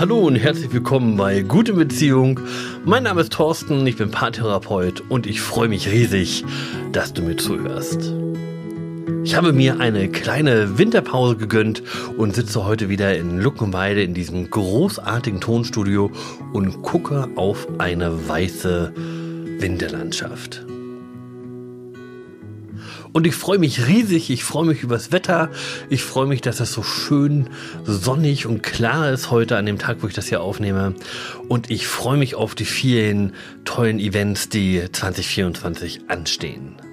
Hallo und herzlich willkommen bei Gute Beziehung. Mein Name ist Thorsten, ich bin Paartherapeut und ich freue mich riesig, dass du mir zuhörst. Ich habe mir eine kleine Winterpause gegönnt und sitze heute wieder in Luckenweide in diesem großartigen Tonstudio und gucke auf eine weiße Winterlandschaft. Und ich freue mich riesig, ich freue mich übers Wetter, ich freue mich, dass es so schön sonnig und klar ist heute an dem Tag, wo ich das hier aufnehme. Und ich freue mich auf die vielen tollen Events, die 2024 anstehen.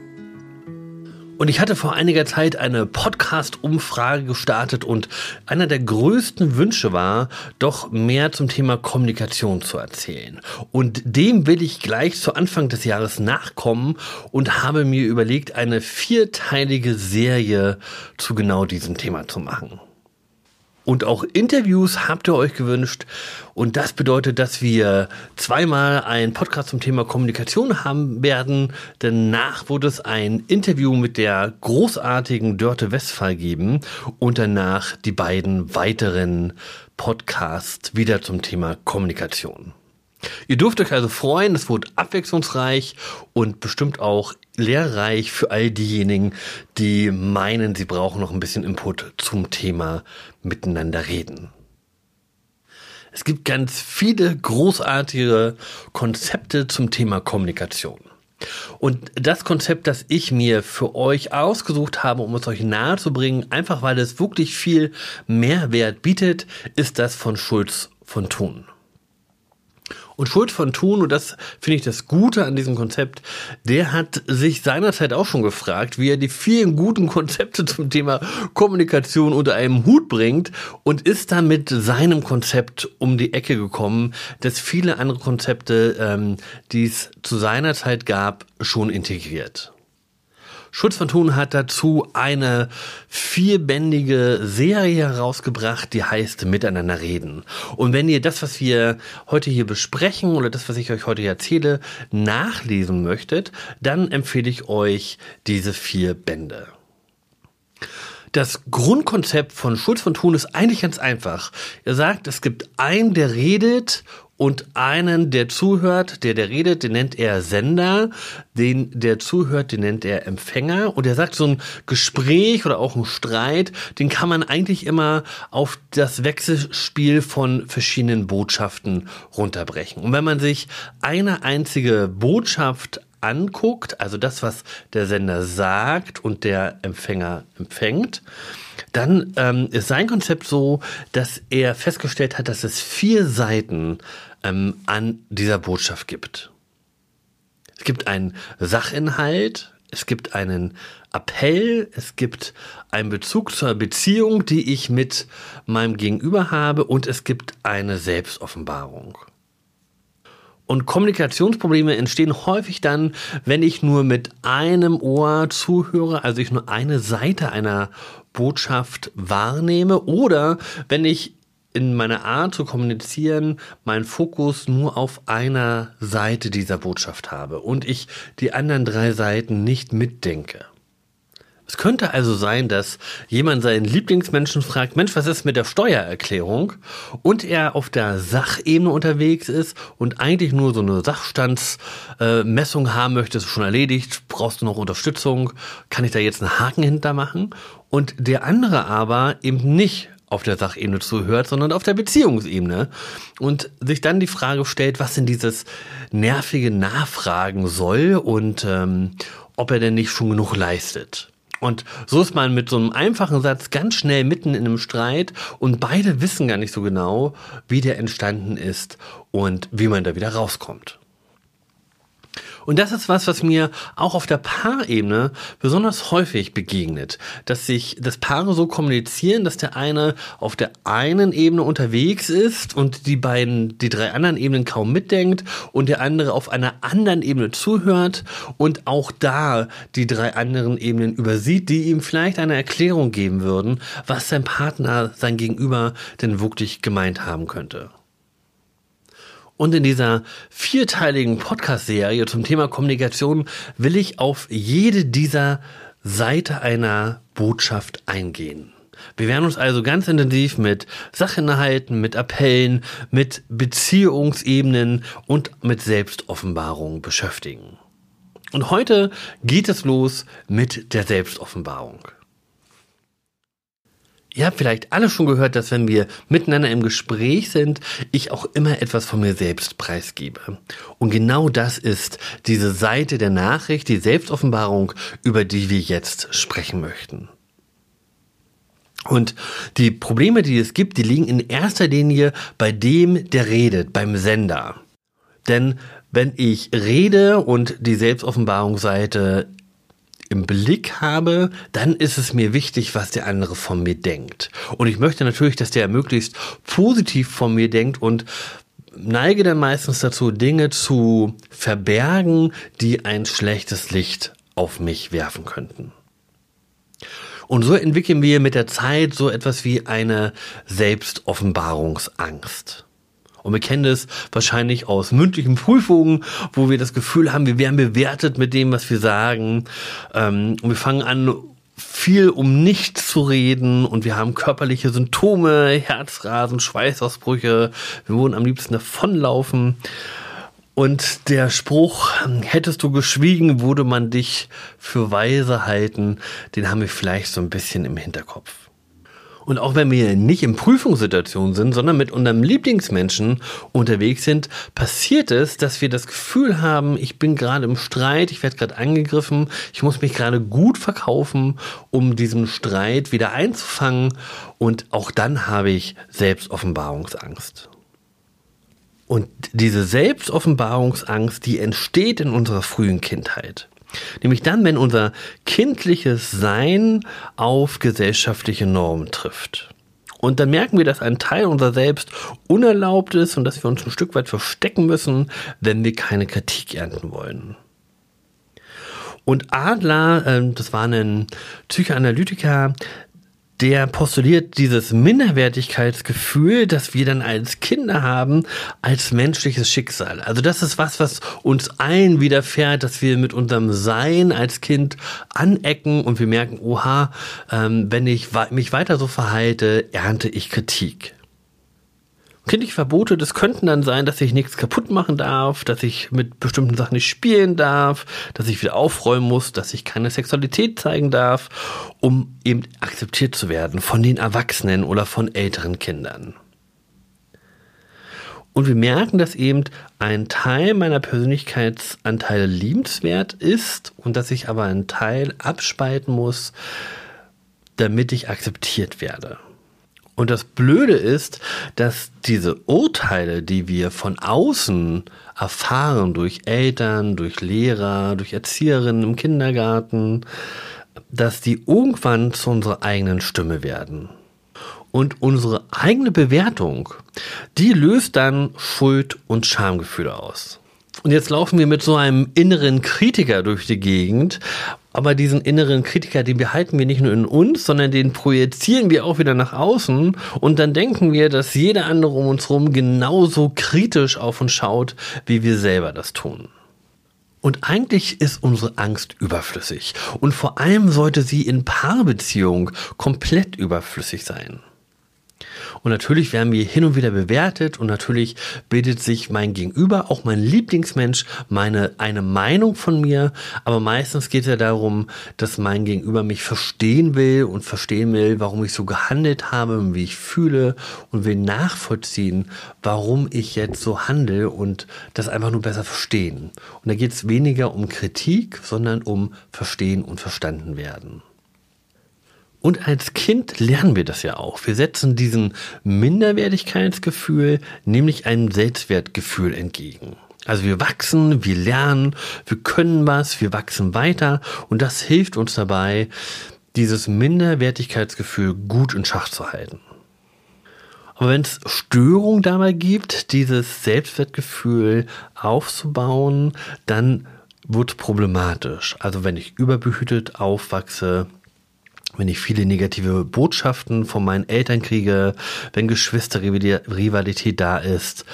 Und ich hatte vor einiger Zeit eine Podcast-Umfrage gestartet und einer der größten Wünsche war, doch mehr zum Thema Kommunikation zu erzählen. Und dem will ich gleich zu Anfang des Jahres nachkommen und habe mir überlegt, eine vierteilige Serie zu genau diesem Thema zu machen. Und auch Interviews habt ihr euch gewünscht. Und das bedeutet, dass wir zweimal einen Podcast zum Thema Kommunikation haben werden. Danach wurde es ein Interview mit der großartigen Dörte Westphal geben. Und danach die beiden weiteren Podcasts wieder zum Thema Kommunikation. Ihr dürft euch also freuen, es wird abwechslungsreich und bestimmt auch lehrreich für all diejenigen, die meinen, sie brauchen noch ein bisschen Input zum Thema miteinander reden. Es gibt ganz viele großartige Konzepte zum Thema Kommunikation. Und das Konzept, das ich mir für euch ausgesucht habe, um es euch nahezubringen, einfach weil es wirklich viel Mehrwert bietet, ist das von Schulz von Thun. Und Schulz von Thun, und das finde ich das Gute an diesem Konzept, der hat sich seinerzeit auch schon gefragt, wie er die vielen guten Konzepte zum Thema Kommunikation unter einem Hut bringt und ist dann mit seinem Konzept um die Ecke gekommen, das viele andere Konzepte, ähm, die es zu seiner Zeit gab, schon integriert. Schutz von Thun hat dazu eine vierbändige Serie herausgebracht, die heißt Miteinander reden. Und wenn ihr das, was wir heute hier besprechen oder das, was ich euch heute erzähle, nachlesen möchtet, dann empfehle ich euch diese vier Bände. Das Grundkonzept von Schulz von Thun ist eigentlich ganz einfach. Er sagt, es gibt einen, der redet und einen, der zuhört, der, der redet, den nennt er Sender, den, der zuhört, den nennt er Empfänger. Und er sagt, so ein Gespräch oder auch ein Streit, den kann man eigentlich immer auf das Wechselspiel von verschiedenen Botschaften runterbrechen. Und wenn man sich eine einzige Botschaft anguckt, also das, was der Sender sagt und der Empfänger empfängt, dann ähm, ist sein Konzept so, dass er festgestellt hat, dass es vier Seiten ähm, an dieser Botschaft gibt. Es gibt einen Sachinhalt, es gibt einen Appell, es gibt einen Bezug zur Beziehung, die ich mit meinem Gegenüber habe und es gibt eine Selbstoffenbarung. Und Kommunikationsprobleme entstehen häufig dann, wenn ich nur mit einem Ohr zuhöre, also ich nur eine Seite einer Botschaft wahrnehme oder wenn ich in meiner Art zu kommunizieren meinen Fokus nur auf einer Seite dieser Botschaft habe und ich die anderen drei Seiten nicht mitdenke. Es könnte also sein, dass jemand seinen Lieblingsmenschen fragt, Mensch, was ist mit der Steuererklärung? Und er auf der Sachebene unterwegs ist und eigentlich nur so eine Sachstandsmessung haben möchte, ist schon erledigt, brauchst du noch Unterstützung, kann ich da jetzt einen Haken hinter machen? Und der andere aber eben nicht auf der Sachebene zuhört, sondern auf der Beziehungsebene und sich dann die Frage stellt, was denn dieses nervige Nachfragen soll und ähm, ob er denn nicht schon genug leistet. Und so ist man mit so einem einfachen Satz ganz schnell mitten in einem Streit und beide wissen gar nicht so genau, wie der entstanden ist und wie man da wieder rauskommt. Und das ist was, was mir auch auf der Paarebene besonders häufig begegnet, dass sich das Paare so kommunizieren, dass der eine auf der einen Ebene unterwegs ist und die beiden, die drei anderen Ebenen kaum mitdenkt und der andere auf einer anderen Ebene zuhört und auch da die drei anderen Ebenen übersieht, die ihm vielleicht eine Erklärung geben würden, was sein Partner, sein Gegenüber denn wirklich gemeint haben könnte. Und in dieser vierteiligen Podcast-Serie zum Thema Kommunikation will ich auf jede dieser Seite einer Botschaft eingehen. Wir werden uns also ganz intensiv mit Sachinhalten, mit Appellen, mit Beziehungsebenen und mit Selbstoffenbarung beschäftigen. Und heute geht es los mit der Selbstoffenbarung. Ihr habt vielleicht alle schon gehört, dass wenn wir miteinander im Gespräch sind, ich auch immer etwas von mir selbst preisgebe. Und genau das ist diese Seite der Nachricht, die Selbstoffenbarung, über die wir jetzt sprechen möchten. Und die Probleme, die es gibt, die liegen in erster Linie bei dem, der redet, beim Sender. Denn wenn ich rede und die Selbstoffenbarungsseite im Blick habe, dann ist es mir wichtig, was der andere von mir denkt. Und ich möchte natürlich, dass der möglichst positiv von mir denkt und neige dann meistens dazu, Dinge zu verbergen, die ein schlechtes Licht auf mich werfen könnten. Und so entwickeln wir mit der Zeit so etwas wie eine Selbstoffenbarungsangst. Und wir kennen das wahrscheinlich aus mündlichen Prüfungen, wo wir das Gefühl haben, wir werden bewertet mit dem, was wir sagen. Ähm, und wir fangen an, viel um nichts zu reden und wir haben körperliche Symptome, Herzrasen, Schweißausbrüche. Wir wollen am liebsten davonlaufen. Und der Spruch, hättest du geschwiegen, würde man dich für weise halten, den haben wir vielleicht so ein bisschen im Hinterkopf. Und auch wenn wir nicht in Prüfungssituationen sind, sondern mit unserem Lieblingsmenschen unterwegs sind, passiert es, dass wir das Gefühl haben, ich bin gerade im Streit, ich werde gerade angegriffen, ich muss mich gerade gut verkaufen, um diesen Streit wieder einzufangen. Und auch dann habe ich Selbstoffenbarungsangst. Und diese Selbstoffenbarungsangst, die entsteht in unserer frühen Kindheit. Nämlich dann, wenn unser kindliches Sein auf gesellschaftliche Normen trifft. Und dann merken wir, dass ein Teil unser Selbst unerlaubt ist und dass wir uns ein Stück weit verstecken müssen, wenn wir keine Kritik ernten wollen. Und Adler, ähm, das war ein Psychoanalytiker, der postuliert dieses Minderwertigkeitsgefühl, das wir dann als Kinder haben, als menschliches Schicksal. Also das ist was, was uns allen widerfährt, dass wir mit unserem Sein als Kind anecken und wir merken, oha, ähm, wenn ich mich weiter so verhalte, ernte ich Kritik. Kindliche Verbote, das könnten dann sein, dass ich nichts kaputt machen darf, dass ich mit bestimmten Sachen nicht spielen darf, dass ich wieder aufräumen muss, dass ich keine Sexualität zeigen darf, um eben akzeptiert zu werden von den Erwachsenen oder von älteren Kindern. Und wir merken, dass eben ein Teil meiner Persönlichkeitsanteile liebenswert ist und dass ich aber einen Teil abspalten muss, damit ich akzeptiert werde. Und das Blöde ist, dass diese Urteile, die wir von außen erfahren, durch Eltern, durch Lehrer, durch Erzieherinnen im Kindergarten, dass die irgendwann zu unserer eigenen Stimme werden. Und unsere eigene Bewertung, die löst dann Schuld- und Schamgefühle aus. Und jetzt laufen wir mit so einem inneren Kritiker durch die Gegend aber diesen inneren Kritiker, den behalten wir nicht nur in uns, sondern den projizieren wir auch wieder nach außen und dann denken wir, dass jeder andere um uns herum genauso kritisch auf uns schaut, wie wir selber das tun. Und eigentlich ist unsere Angst überflüssig. Und vor allem sollte sie in Paarbeziehung komplett überflüssig sein. Und natürlich werden wir hin und wieder bewertet und natürlich bildet sich mein Gegenüber, auch mein Lieblingsmensch, meine, eine Meinung von mir. Aber meistens geht es ja darum, dass mein Gegenüber mich verstehen will und verstehen will, warum ich so gehandelt habe und wie ich fühle und will nachvollziehen, warum ich jetzt so handle und das einfach nur besser verstehen. Und da geht es weniger um Kritik, sondern um Verstehen und Verstanden werden. Und als Kind lernen wir das ja auch. Wir setzen diesem Minderwertigkeitsgefühl nämlich einem Selbstwertgefühl entgegen. Also wir wachsen, wir lernen, wir können was, wir wachsen weiter und das hilft uns dabei, dieses Minderwertigkeitsgefühl gut in Schach zu halten. Aber wenn es Störungen dabei gibt, dieses Selbstwertgefühl aufzubauen, dann wird problematisch. Also wenn ich überbehütet aufwachse, wenn ich viele negative Botschaften von meinen Eltern kriege, wenn Geschwisterrivalität da ist,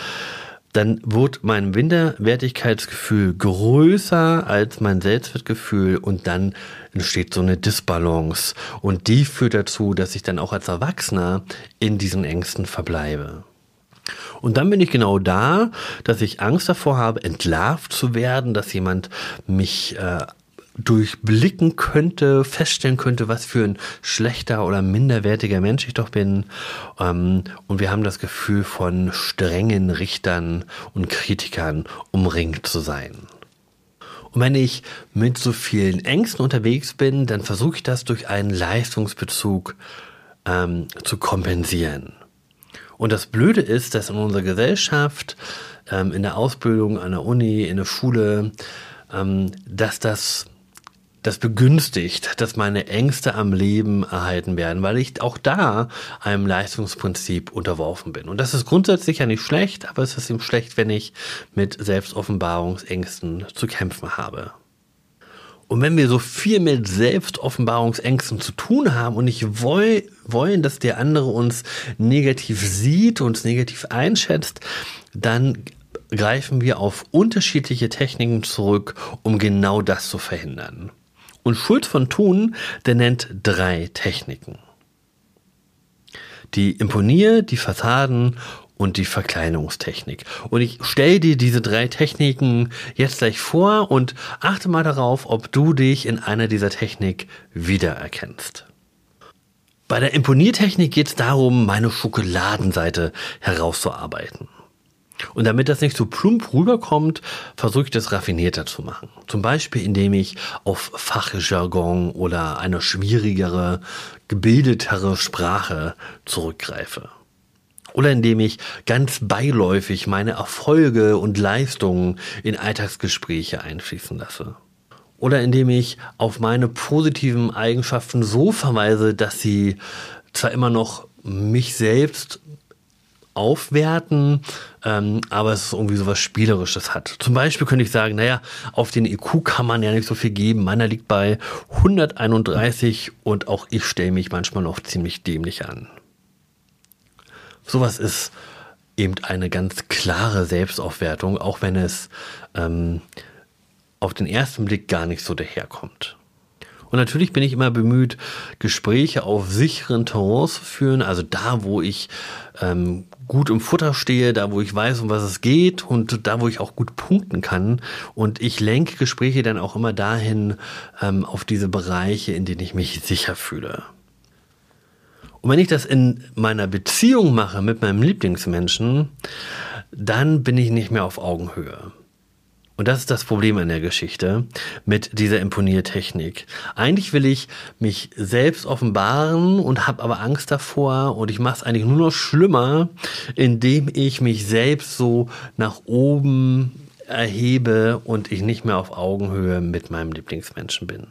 dann wird mein Minderwertigkeitsgefühl größer als mein Selbstwertgefühl und dann entsteht so eine Disbalance und die führt dazu, dass ich dann auch als Erwachsener in diesen Ängsten verbleibe. Und dann bin ich genau da, dass ich Angst davor habe, entlarvt zu werden, dass jemand mich äh, durchblicken könnte, feststellen könnte, was für ein schlechter oder minderwertiger Mensch ich doch bin. Ähm, und wir haben das Gefühl von strengen Richtern und Kritikern umringt zu sein. Und wenn ich mit so vielen Ängsten unterwegs bin, dann versuche ich das durch einen Leistungsbezug ähm, zu kompensieren. Und das Blöde ist, dass in unserer Gesellschaft, ähm, in der Ausbildung, an der Uni, in der Schule, ähm, dass das das begünstigt, dass meine Ängste am Leben erhalten werden, weil ich auch da einem Leistungsprinzip unterworfen bin. Und das ist grundsätzlich ja nicht schlecht, aber es ist eben schlecht, wenn ich mit Selbstoffenbarungsängsten zu kämpfen habe. Und wenn wir so viel mit Selbstoffenbarungsängsten zu tun haben und nicht wollen, dass der andere uns negativ sieht, uns negativ einschätzt, dann greifen wir auf unterschiedliche Techniken zurück, um genau das zu verhindern. Und Schulz von Thun, der nennt drei Techniken. Die Imponier, die Fassaden und die Verkleinerungstechnik. Und ich stelle dir diese drei Techniken jetzt gleich vor und achte mal darauf, ob du dich in einer dieser Technik wiedererkennst. Bei der Imponiertechnik geht es darum, meine Schokoladenseite herauszuarbeiten. Und damit das nicht so plump rüberkommt, versuche ich das raffinierter zu machen. Zum Beispiel, indem ich auf Fachjargon oder eine schwierigere, gebildetere Sprache zurückgreife. Oder indem ich ganz beiläufig meine Erfolge und Leistungen in Alltagsgespräche einfließen lasse. Oder indem ich auf meine positiven Eigenschaften so verweise, dass sie zwar immer noch mich selbst aufwerten, ähm, aber es irgendwie so was Spielerisches hat. Zum Beispiel könnte ich sagen, naja, auf den IQ kann man ja nicht so viel geben. Meiner liegt bei 131 und auch ich stelle mich manchmal noch ziemlich dämlich an. Sowas ist eben eine ganz klare Selbstaufwertung, auch wenn es ähm, auf den ersten Blick gar nicht so daherkommt. Und natürlich bin ich immer bemüht, Gespräche auf sicheren Terrains zu führen, also da, wo ich ähm, gut im Futter stehe, da, wo ich weiß, um was es geht und da, wo ich auch gut punkten kann. Und ich lenke Gespräche dann auch immer dahin, ähm, auf diese Bereiche, in denen ich mich sicher fühle. Und wenn ich das in meiner Beziehung mache mit meinem Lieblingsmenschen, dann bin ich nicht mehr auf Augenhöhe. Und das ist das Problem an der Geschichte mit dieser Imponiertechnik. Eigentlich will ich mich selbst offenbaren und habe aber Angst davor und ich mache es eigentlich nur noch schlimmer, indem ich mich selbst so nach oben erhebe und ich nicht mehr auf Augenhöhe mit meinem Lieblingsmenschen bin.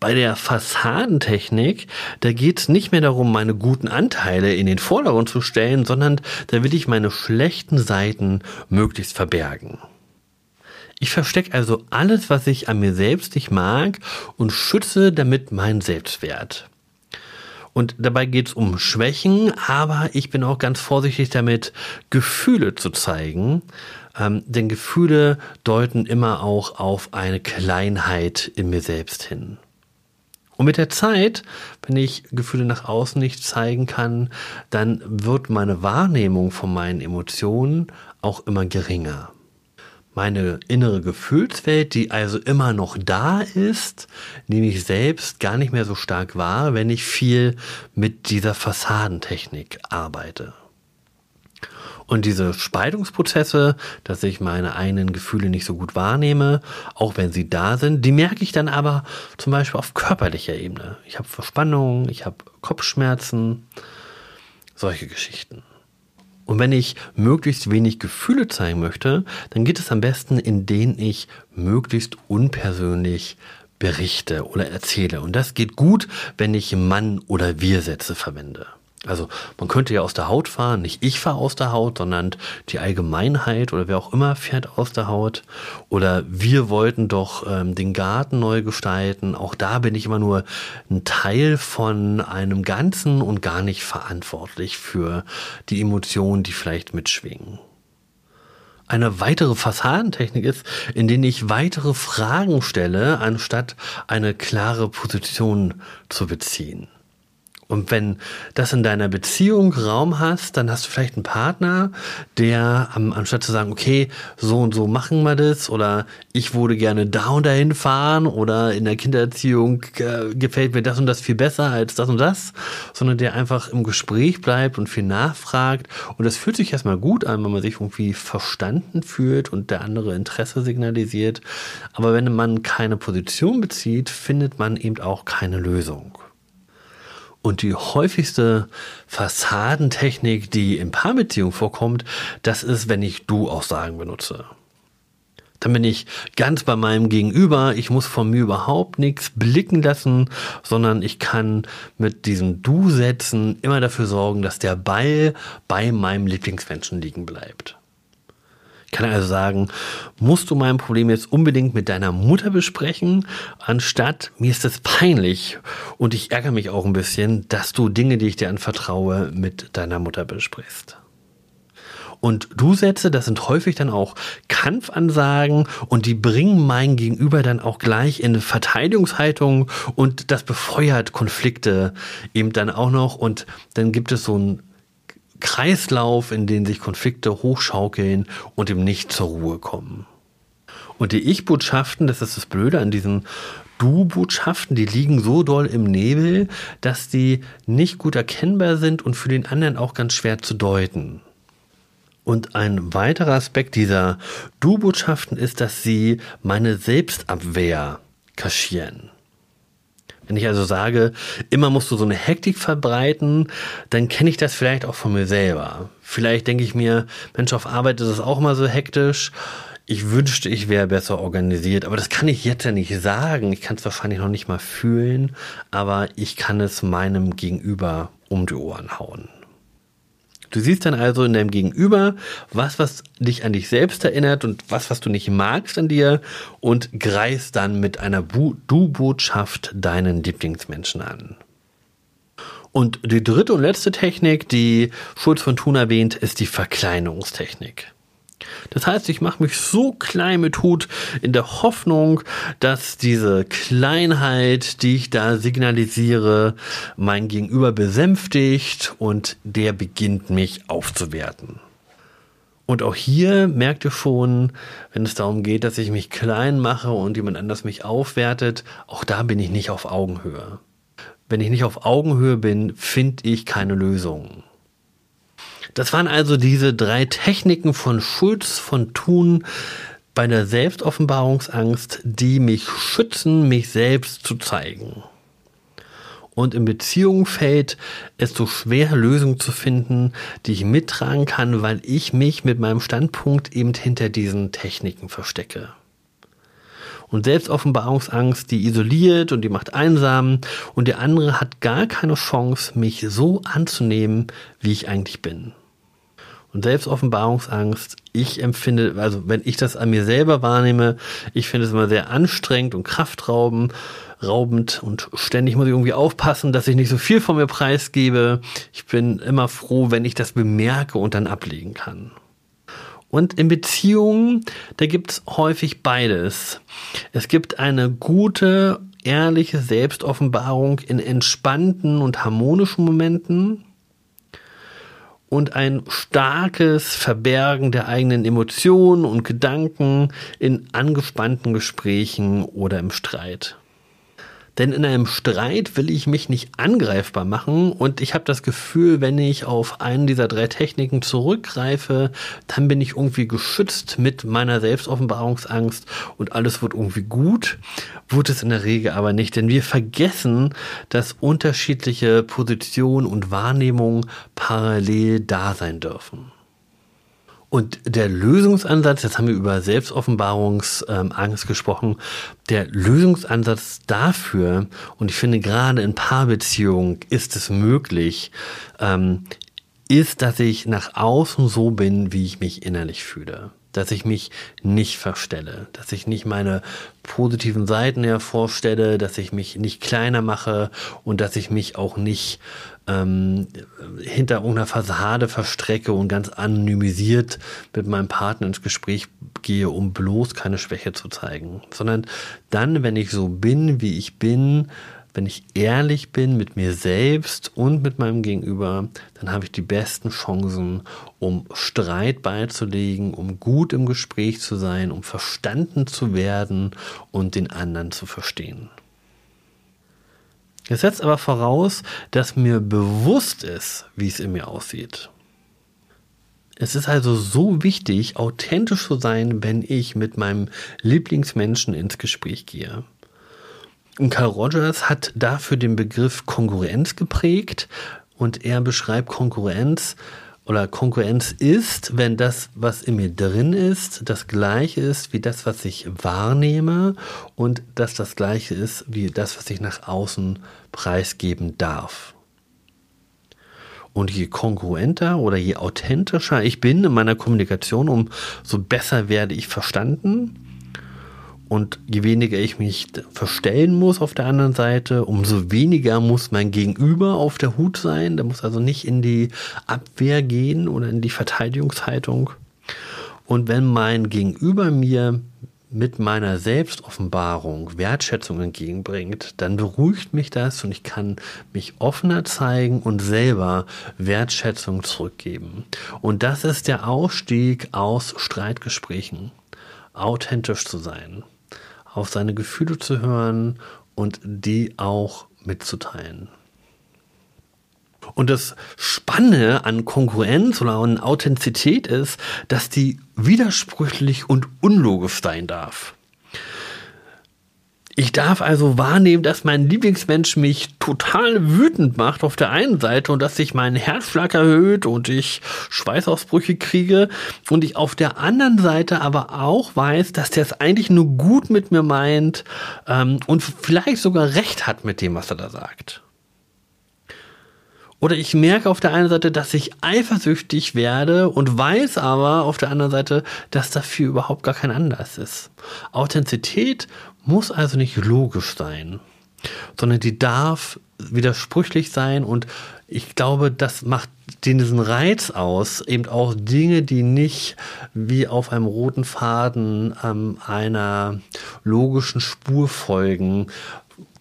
Bei der Fassadentechnik, da geht es nicht mehr darum, meine guten Anteile in den Vordergrund zu stellen, sondern da will ich meine schlechten Seiten möglichst verbergen. Ich verstecke also alles, was ich an mir selbst nicht mag und schütze damit meinen Selbstwert. Und dabei geht es um Schwächen, aber ich bin auch ganz vorsichtig damit, Gefühle zu zeigen. Ähm, denn Gefühle deuten immer auch auf eine Kleinheit in mir selbst hin. Und mit der Zeit, wenn ich Gefühle nach außen nicht zeigen kann, dann wird meine Wahrnehmung von meinen Emotionen auch immer geringer. Meine innere Gefühlswelt, die also immer noch da ist, nehme ich selbst gar nicht mehr so stark wahr, wenn ich viel mit dieser Fassadentechnik arbeite. Und diese Spaltungsprozesse, dass ich meine eigenen Gefühle nicht so gut wahrnehme, auch wenn sie da sind, die merke ich dann aber zum Beispiel auf körperlicher Ebene. Ich habe Verspannungen, ich habe Kopfschmerzen, solche Geschichten. Und wenn ich möglichst wenig Gefühle zeigen möchte, dann geht es am besten, indem ich möglichst unpersönlich berichte oder erzähle. Und das geht gut, wenn ich Mann- oder Wir-Sätze verwende. Also man könnte ja aus der Haut fahren, nicht ich fahre aus der Haut, sondern die Allgemeinheit oder wer auch immer fährt aus der Haut. Oder wir wollten doch ähm, den Garten neu gestalten. Auch da bin ich immer nur ein Teil von einem Ganzen und gar nicht verantwortlich für die Emotionen, die vielleicht mitschwingen. Eine weitere Fassadentechnik ist, in denen ich weitere Fragen stelle, anstatt eine klare Position zu beziehen. Und wenn das in deiner Beziehung Raum hast, dann hast du vielleicht einen Partner, der anstatt zu sagen, okay, so und so machen wir das oder ich würde gerne da und dahin fahren oder in der Kindererziehung äh, gefällt mir das und das viel besser als das und das, sondern der einfach im Gespräch bleibt und viel nachfragt. Und das fühlt sich erstmal gut an, wenn man sich irgendwie verstanden fühlt und der andere Interesse signalisiert. Aber wenn man keine Position bezieht, findet man eben auch keine Lösung. Und die häufigste Fassadentechnik, die in Paarbeziehungen vorkommt, das ist, wenn ich Du-Aussagen benutze. Dann bin ich ganz bei meinem Gegenüber. Ich muss von mir überhaupt nichts blicken lassen, sondern ich kann mit diesem Du-Sätzen immer dafür sorgen, dass der Ball bei meinem Lieblingsmenschen liegen bleibt. Ich kann also sagen, musst du mein Problem jetzt unbedingt mit deiner Mutter besprechen, anstatt mir ist es peinlich und ich ärgere mich auch ein bisschen, dass du Dinge, die ich dir anvertraue, mit deiner Mutter besprichst. Und Du-Sätze, das sind häufig dann auch Kampfansagen und die bringen mein Gegenüber dann auch gleich in Verteidigungshaltung und das befeuert Konflikte eben dann auch noch und dann gibt es so ein Kreislauf, in den sich Konflikte hochschaukeln und eben nicht zur Ruhe kommen. Und die Ich-Botschaften, das ist das Blöde an diesen Du-Botschaften, die liegen so doll im Nebel, dass die nicht gut erkennbar sind und für den anderen auch ganz schwer zu deuten. Und ein weiterer Aspekt dieser Du-Botschaften ist, dass sie meine Selbstabwehr kaschieren. Wenn ich also sage, immer musst du so eine Hektik verbreiten, dann kenne ich das vielleicht auch von mir selber. Vielleicht denke ich mir, Mensch, auf Arbeit ist es auch mal so hektisch. Ich wünschte, ich wäre besser organisiert, aber das kann ich jetzt ja nicht sagen. Ich kann es wahrscheinlich noch nicht mal fühlen, aber ich kann es meinem Gegenüber um die Ohren hauen. Du siehst dann also in deinem Gegenüber was, was dich an dich selbst erinnert und was, was du nicht magst an dir und greifst dann mit einer Du-Botschaft deinen Lieblingsmenschen an. Und die dritte und letzte Technik, die Schulz von Thun erwähnt, ist die Verkleinerungstechnik. Das heißt, ich mache mich so klein mit Hut in der Hoffnung, dass diese Kleinheit, die ich da signalisiere, mein Gegenüber besänftigt und der beginnt mich aufzuwerten. Und auch hier merkt ihr schon, wenn es darum geht, dass ich mich klein mache und jemand anders mich aufwertet, auch da bin ich nicht auf Augenhöhe. Wenn ich nicht auf Augenhöhe bin, finde ich keine Lösung. Das waren also diese drei Techniken von Schulz von Thun bei der Selbstoffenbarungsangst, die mich schützen, mich selbst zu zeigen. Und in Beziehungen fällt es so schwer, Lösungen zu finden, die ich mittragen kann, weil ich mich mit meinem Standpunkt eben hinter diesen Techniken verstecke. Und Selbstoffenbarungsangst, die isoliert und die macht einsam und der andere hat gar keine Chance, mich so anzunehmen, wie ich eigentlich bin. Und Selbstoffenbarungsangst, ich empfinde, also wenn ich das an mir selber wahrnehme, ich finde es immer sehr anstrengend und kraftraubend raubend und ständig muss ich irgendwie aufpassen, dass ich nicht so viel von mir preisgebe. Ich bin immer froh, wenn ich das bemerke und dann ablegen kann. Und in Beziehungen, da gibt's häufig beides. Es gibt eine gute, ehrliche Selbstoffenbarung in entspannten und harmonischen Momenten und ein starkes Verbergen der eigenen Emotionen und Gedanken in angespannten Gesprächen oder im Streit. Denn in einem Streit will ich mich nicht angreifbar machen und ich habe das Gefühl, wenn ich auf einen dieser drei Techniken zurückgreife, dann bin ich irgendwie geschützt mit meiner Selbstoffenbarungsangst und alles wird irgendwie gut. Wird es in der Regel aber nicht, denn wir vergessen, dass unterschiedliche Positionen und Wahrnehmungen parallel da sein dürfen. Und der Lösungsansatz, jetzt haben wir über Selbstoffenbarungsangst gesprochen, der Lösungsansatz dafür, und ich finde gerade in Paarbeziehungen ist es möglich, ähm, ist, dass ich nach außen so bin, wie ich mich innerlich fühle. Dass ich mich nicht verstelle, dass ich nicht meine positiven Seiten hervorstelle, dass ich mich nicht kleiner mache und dass ich mich auch nicht ähm, hinter irgendeiner Fassade verstrecke und ganz anonymisiert mit meinem Partner ins Gespräch gehe, um bloß keine Schwäche zu zeigen, sondern dann, wenn ich so bin, wie ich bin, wenn ich ehrlich bin mit mir selbst und mit meinem Gegenüber, dann habe ich die besten Chancen, um Streit beizulegen, um gut im Gespräch zu sein, um verstanden zu werden und den anderen zu verstehen. Es setzt aber voraus, dass mir bewusst ist, wie es in mir aussieht. Es ist also so wichtig, authentisch zu sein, wenn ich mit meinem Lieblingsmenschen ins Gespräch gehe. Carl Rogers hat dafür den Begriff Konkurrenz geprägt und er beschreibt Konkurrenz oder Konkurrenz ist, wenn das, was in mir drin ist, das gleiche ist wie das, was ich wahrnehme und dass das gleiche ist wie das, was ich nach außen preisgeben darf. Und je kongruenter oder je authentischer ich bin in meiner Kommunikation, umso besser werde ich verstanden und je weniger ich mich verstellen muss auf der anderen Seite, umso weniger muss mein Gegenüber auf der Hut sein. Der muss also nicht in die Abwehr gehen oder in die Verteidigungshaltung. Und wenn mein Gegenüber mir mit meiner Selbstoffenbarung Wertschätzung entgegenbringt, dann beruhigt mich das und ich kann mich offener zeigen und selber Wertschätzung zurückgeben. Und das ist der Ausstieg aus Streitgesprächen, authentisch zu sein auf seine Gefühle zu hören und die auch mitzuteilen. Und das Spannende an Konkurrenz oder an Authentizität ist, dass die widersprüchlich und unlogisch sein darf. Ich darf also wahrnehmen, dass mein Lieblingsmensch mich total wütend macht auf der einen Seite und dass sich mein Herzschlag erhöht und ich Schweißausbrüche kriege und ich auf der anderen Seite aber auch weiß, dass der es eigentlich nur gut mit mir meint ähm, und vielleicht sogar recht hat mit dem, was er da sagt. Oder ich merke auf der einen Seite, dass ich eifersüchtig werde und weiß aber auf der anderen Seite, dass dafür überhaupt gar kein Anlass ist. Authentizität muss also nicht logisch sein, sondern die darf widersprüchlich sein und ich glaube, das macht diesen Reiz aus, eben auch Dinge, die nicht wie auf einem roten Faden ähm, einer logischen Spur folgen,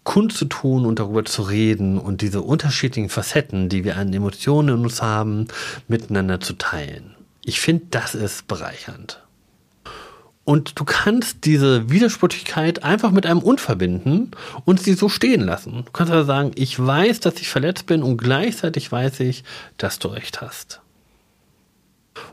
kundzutun und darüber zu reden und diese unterschiedlichen Facetten, die wir an Emotionen in uns haben, miteinander zu teilen. Ich finde, das ist bereichernd. Und du kannst diese Widersprüchlichkeit einfach mit einem Und verbinden und sie so stehen lassen. Du kannst also sagen, ich weiß, dass ich verletzt bin und gleichzeitig weiß ich, dass du recht hast.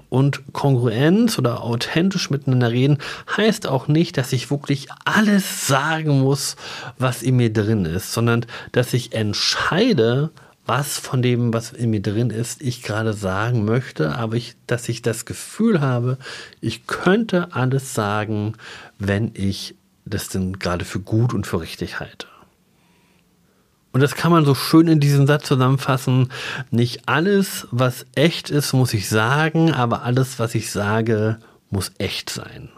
Und Kongruenz oder authentisch miteinander reden heißt auch nicht, dass ich wirklich alles sagen muss, was in mir drin ist, sondern dass ich entscheide, was von dem, was in mir drin ist, ich gerade sagen möchte, aber ich, dass ich das Gefühl habe, ich könnte alles sagen, wenn ich das denn gerade für gut und für richtig halte. Und das kann man so schön in diesem Satz zusammenfassen. Nicht alles, was echt ist, muss ich sagen, aber alles, was ich sage, muss echt sein.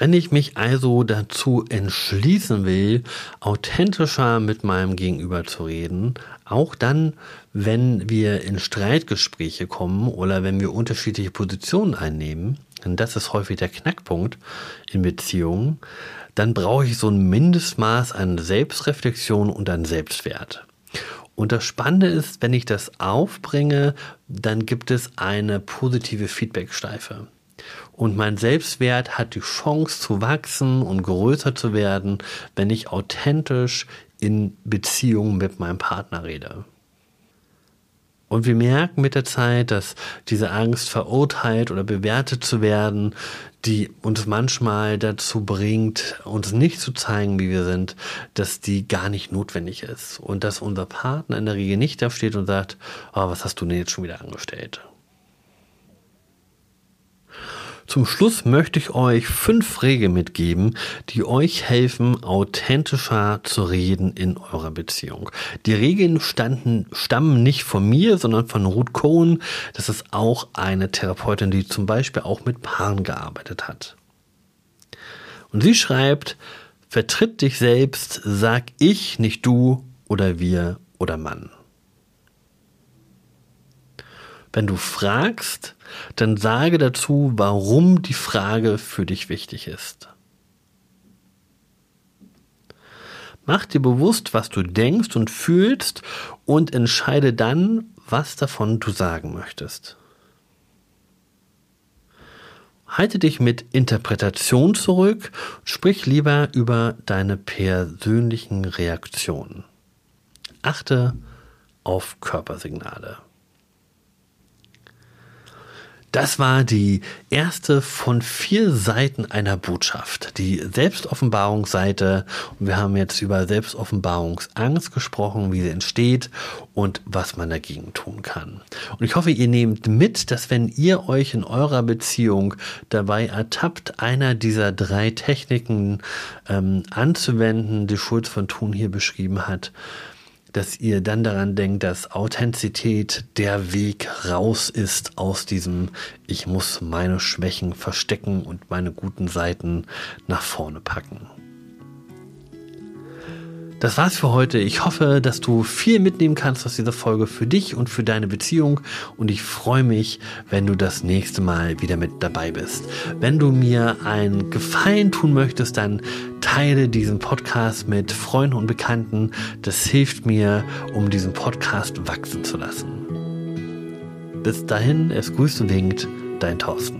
Wenn ich mich also dazu entschließen will, authentischer mit meinem Gegenüber zu reden, auch dann, wenn wir in Streitgespräche kommen oder wenn wir unterschiedliche Positionen einnehmen, und das ist häufig der Knackpunkt in Beziehungen, dann brauche ich so ein Mindestmaß an Selbstreflexion und an Selbstwert. Und das Spannende ist, wenn ich das aufbringe, dann gibt es eine positive Feedbackschleife. Und mein Selbstwert hat die Chance zu wachsen und größer zu werden, wenn ich authentisch in Beziehung mit meinem Partner rede. Und wir merken mit der Zeit, dass diese Angst verurteilt oder bewertet zu werden, die uns manchmal dazu bringt, uns nicht zu zeigen, wie wir sind, dass die gar nicht notwendig ist. Und dass unser Partner in der Regel nicht da steht und sagt, oh, was hast du denn jetzt schon wieder angestellt? Zum Schluss möchte ich euch fünf Regeln mitgeben, die euch helfen, authentischer zu reden in eurer Beziehung. Die Regeln standen, stammen nicht von mir, sondern von Ruth Cohen. Das ist auch eine Therapeutin, die zum Beispiel auch mit Paaren gearbeitet hat. Und sie schreibt, vertritt dich selbst, sag ich, nicht du oder wir oder Mann. Wenn du fragst, dann sage dazu, warum die Frage für dich wichtig ist. Mach dir bewusst, was du denkst und fühlst und entscheide dann, was davon du sagen möchtest. Halte dich mit Interpretation zurück, sprich lieber über deine persönlichen Reaktionen. Achte auf Körpersignale. Das war die erste von vier Seiten einer Botschaft, die Selbstoffenbarungsseite. Und wir haben jetzt über Selbstoffenbarungsangst gesprochen, wie sie entsteht und was man dagegen tun kann. Und ich hoffe, ihr nehmt mit, dass wenn ihr euch in eurer Beziehung dabei ertappt, einer dieser drei Techniken ähm, anzuwenden, die Schulz von Thun hier beschrieben hat, dass ihr dann daran denkt, dass Authentizität der Weg raus ist aus diesem Ich muss meine Schwächen verstecken und meine guten Seiten nach vorne packen. Das war's für heute. Ich hoffe, dass du viel mitnehmen kannst aus dieser Folge für dich und für deine Beziehung. Und ich freue mich, wenn du das nächste Mal wieder mit dabei bist. Wenn du mir einen Gefallen tun möchtest, dann teile diesen Podcast mit Freunden und Bekannten. Das hilft mir, um diesen Podcast wachsen zu lassen. Bis dahin, es grüßt und winkt, dein Thorsten.